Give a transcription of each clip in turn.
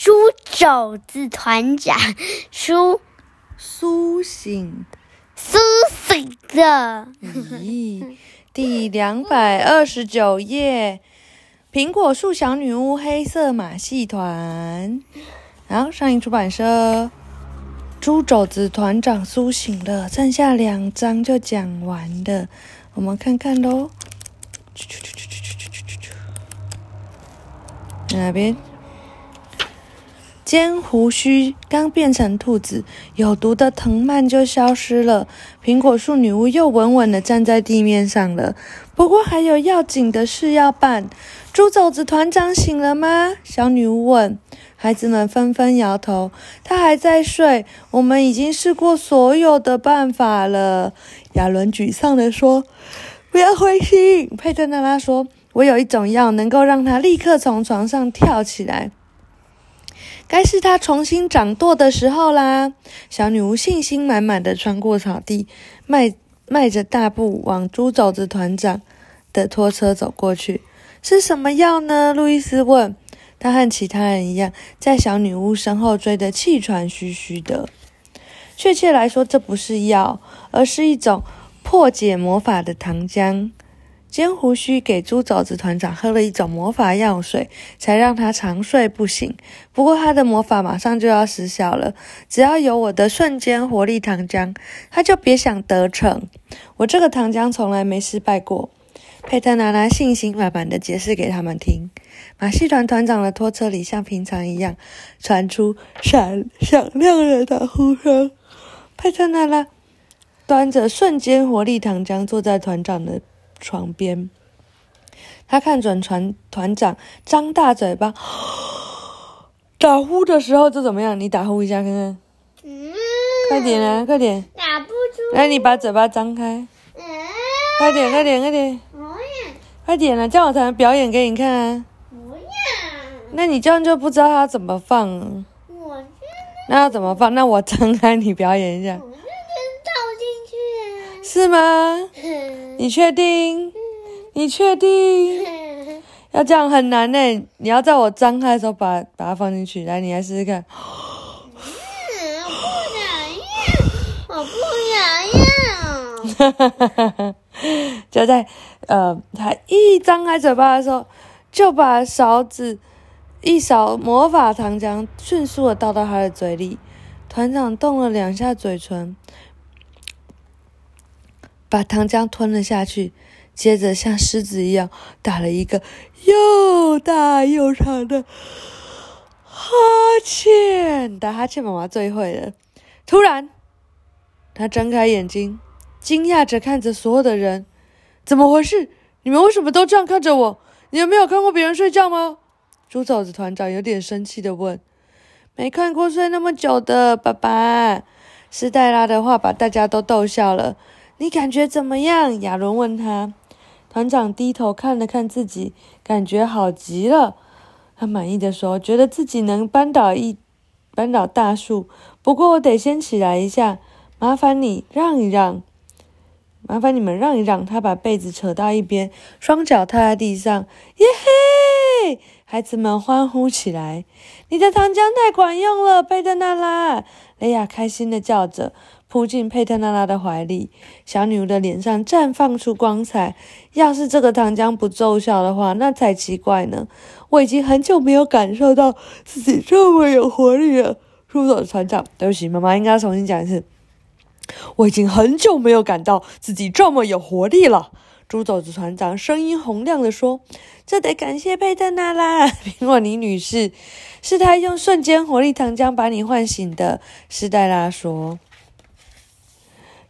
猪肘子团长苏苏醒，苏醒的。咦，第两百二十九页，苹果树小女巫黑色马戏团。然后上一出版社，猪肘子团长苏醒了，剩下两章就讲完了，我们看看喽。哪边？尖胡须刚变成兔子，有毒的藤蔓就消失了。苹果树女巫又稳稳地站在地面上了。不过还有要紧的事要办。猪肘子团长醒了吗？小女巫问。孩子们纷纷摇头。他还在睡。我们已经试过所有的办法了。亚伦沮丧地说：“不要灰心。”佩特娜拉说：“我有一种药，能够让他立刻从床上跳起来。”该是他重新掌舵的时候啦！小女巫信心满满的穿过草地，迈迈着大步往猪肘子团长的拖车走过去。是什么药呢？路易斯问。他和其他人一样，在小女巫身后追得气喘吁吁的。确切来说，这不是药，而是一种破解魔法的糖浆。尖胡须给猪肘子团长喝了一种魔法药水，才让他长睡不醒。不过他的魔法马上就要失效了，只要有我的瞬间活力糖浆，他就别想得逞。我这个糖浆从来没失败过。佩特拿拉信心满满的解释给他们听。马戏团团长的拖车里像平常一样传出闪响亮的呼声。佩特娜拉端着瞬间活力糖浆坐在团长的。床边，他看准船团长张大嘴巴 打呼的时候，就怎么样？你打呼一下看看。嗯，快点啊，快点。打不出。来，你把嘴巴张开。嗯。快点，快点，快点。快点了，这样我才能表演给你看啊。不要。那你这样就不知道他怎么放。我那要怎么放？那我张开，你表演一下。我倒进去。是吗？你确定？你确定？要这样很难呢。你要在我张开的时候把把它放进去。来，你来试试看。我不想要，我不想要。就在呃，他一张开嘴巴的时候，就把勺子一勺魔法糖浆迅速的倒到他的嘴里。团长动了两下嘴唇。把糖浆吞了下去，接着像狮子一样打了一个又大又长的哈欠。打哈欠，妈妈最会了。突然，他睁开眼睛，惊讶着看着所有的人：“怎么回事？你们为什么都这样看着我？你们没有看过别人睡觉吗？”猪肘子团长有点生气的问：“没看过睡那么久的爸爸。”斯黛拉的话把大家都逗笑了。你感觉怎么样？亚伦问他。团长低头看了看自己，感觉好极了。他满意的说：“觉得自己能扳倒一扳倒大树，不过我得先起来一下。麻烦你让一让，麻烦你们让一让。”他把被子扯到一边，双脚踏在地上。耶嘿！孩子们欢呼起来。你的糖浆太管用了，贝德娜拉！雷亚开心的叫着。扑进佩特娜拉的怀里，小女巫的脸上绽放出光彩。要是这个糖浆不奏效的话，那才奇怪呢。我已经很久没有感受到自己这么有活力了。猪手船长，对不起，妈妈应该重新讲一次。我已经很久没有感到自己这么有活力了。猪肘子船长声音洪亮地说：“这得感谢佩特娜拉，苹果尼女士，是她用瞬间活力糖浆把你唤醒的。”斯黛拉说。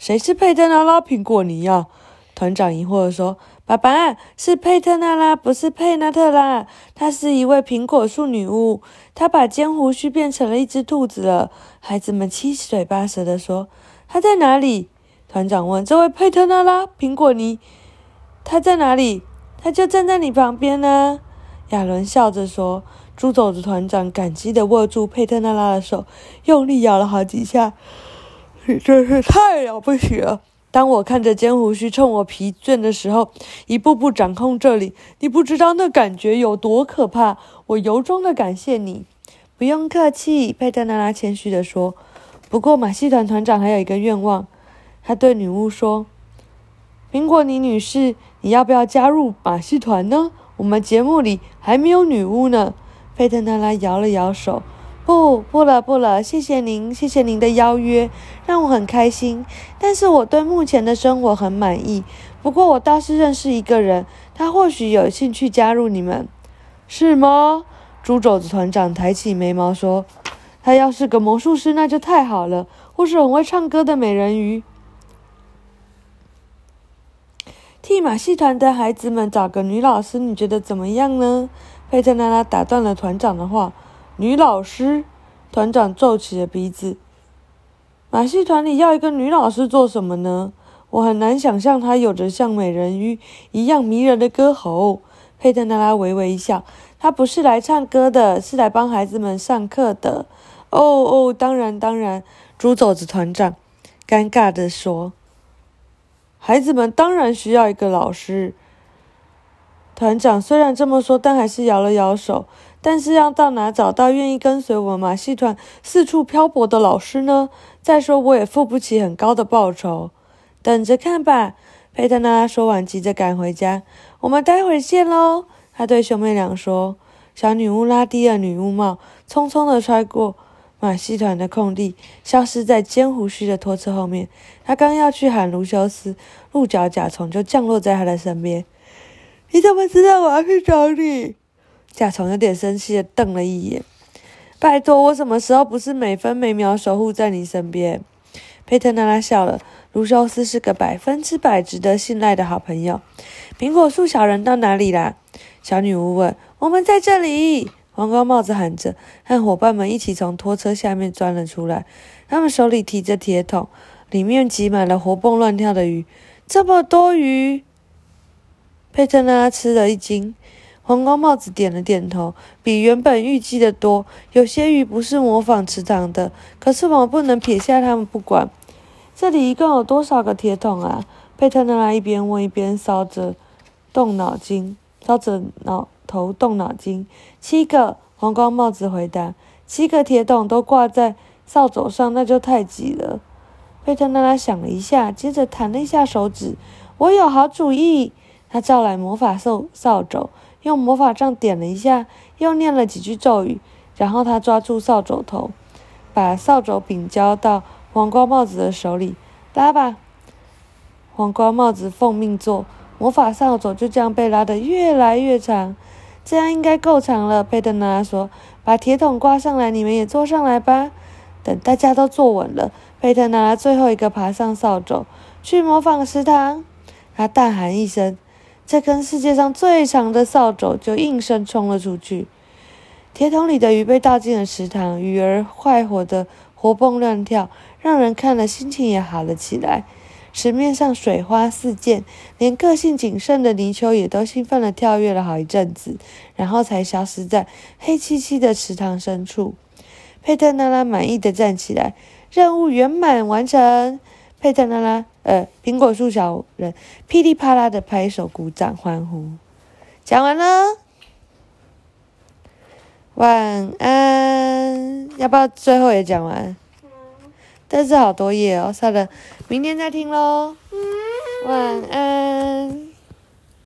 谁是佩特娜拉苹果尼呀？团长疑惑地说：“爸爸是佩特娜拉，不是佩纳特拉。她是一位苹果树女巫，她把尖胡须变成了一只兔子了。”孩子们七嘴八舌地说：“她在哪里？”团长问：“这位佩特娜拉苹果尼，她在哪里？她就站在你旁边呢。”亚伦笑着说：“猪肘子团长感激地握住佩特娜拉的手，用力咬了好几下。”你 真是太了不起了！当我看着尖胡须冲我疲倦的时候，一步步掌控这里，你不知道那感觉有多可怕。我由衷的感谢你。不用客气，佩特娜拉谦虚地说。不过马戏团团长还有一个愿望，他对女巫说：“苹果妮女士，你要不要加入马戏团呢？我们节目里还没有女巫呢。”佩特娜拉摇了摇手：“不，不了，不了，谢谢您，谢谢您的邀约，让我很开心。但是我对目前的生活很满意。不过我倒是认识一个人，他或许有兴趣加入你们，是吗？”猪肘子团长抬起眉毛说。他要是个魔术师，那就太好了；或是很会唱歌的美人鱼，替马戏团的孩子们找个女老师，你觉得怎么样呢？佩特娜拉打断了团长的话。女老师，团长皱起了鼻子。马戏团里要一个女老师做什么呢？我很难想象她有着像美人鱼一样迷人的歌喉。佩特娜拉微微一笑。她不是来唱歌的，是来帮孩子们上课的。哦哦，当然当然，猪肘子团长尴尬地说：“孩子们当然需要一个老师。”团长虽然这么说，但还是摇了摇手。但是要到哪找到愿意跟随我们马戏团四处漂泊的老师呢？再说我也付不起很高的报酬。等着看吧。佩特娜说完，急着赶回家。我们待会儿见喽。他对兄妹俩说。小女巫拉低了女巫帽，匆匆地穿过。马戏团的空地，消失在尖胡须的拖车后面。他刚要去喊卢修斯，鹿角甲虫就降落在他的身边。你怎么知道我要去找你？甲虫有点生气的瞪了一眼。拜托，我什么时候不是每分每秒守护在你身边？佩特娜拉笑了。卢修斯是个百分之百值得信赖的好朋友。苹果树小人到哪里啦？小女巫问。我们在这里。黄光帽子喊着，和伙伴们一起从拖车下面钻了出来。他们手里提着铁桶，里面挤满了活蹦乱跳的鱼。这么多鱼！佩特拉吃了一惊。红光帽子点了点头，比原本预计的多。有些鱼不是模仿池塘的，可是我们不能撇下它们不管。这里一共有多少个铁桶啊？佩特拉一边问一边烧着，动脑筋，烧着脑。头动脑筋，七个红光帽子回答：“七个铁桶都挂在扫帚上，那就太挤了。”佩特娜拉想了一下，接着弹了一下手指：“我有好主意！”他召来魔法扫扫帚，用魔法杖点了一下，又念了几句咒语，然后他抓住扫帚头，把扫帚柄交到黄瓜帽子的手里：“拉吧！”黄瓜帽子奉命做，魔法扫帚就这样被拉得越来越长。这样应该够长了，佩特娜说：“把铁桶挂上来，你们也坐上来吧。”等大家都坐稳了，佩特娜拉最后一个爬上扫帚，去模仿食堂。他大喊一声，这根世界上最长的扫帚就应声冲了出去。铁桶里的鱼被倒进了池塘，鱼儿快活的活蹦乱跳，让人看了心情也好了起来。池面上水花四溅，连个性谨慎的泥鳅也都兴奋地跳跃了好一阵子，然后才消失在黑漆漆的池塘深处。佩特娜拉满意的站起来，任务圆满完成。佩特娜拉，呃，苹果树小人噼里啪啦的拍手鼓掌欢呼。讲完了，晚安。要不要最后也讲完？但是好多页哦，算了，明天再听喽。晚安。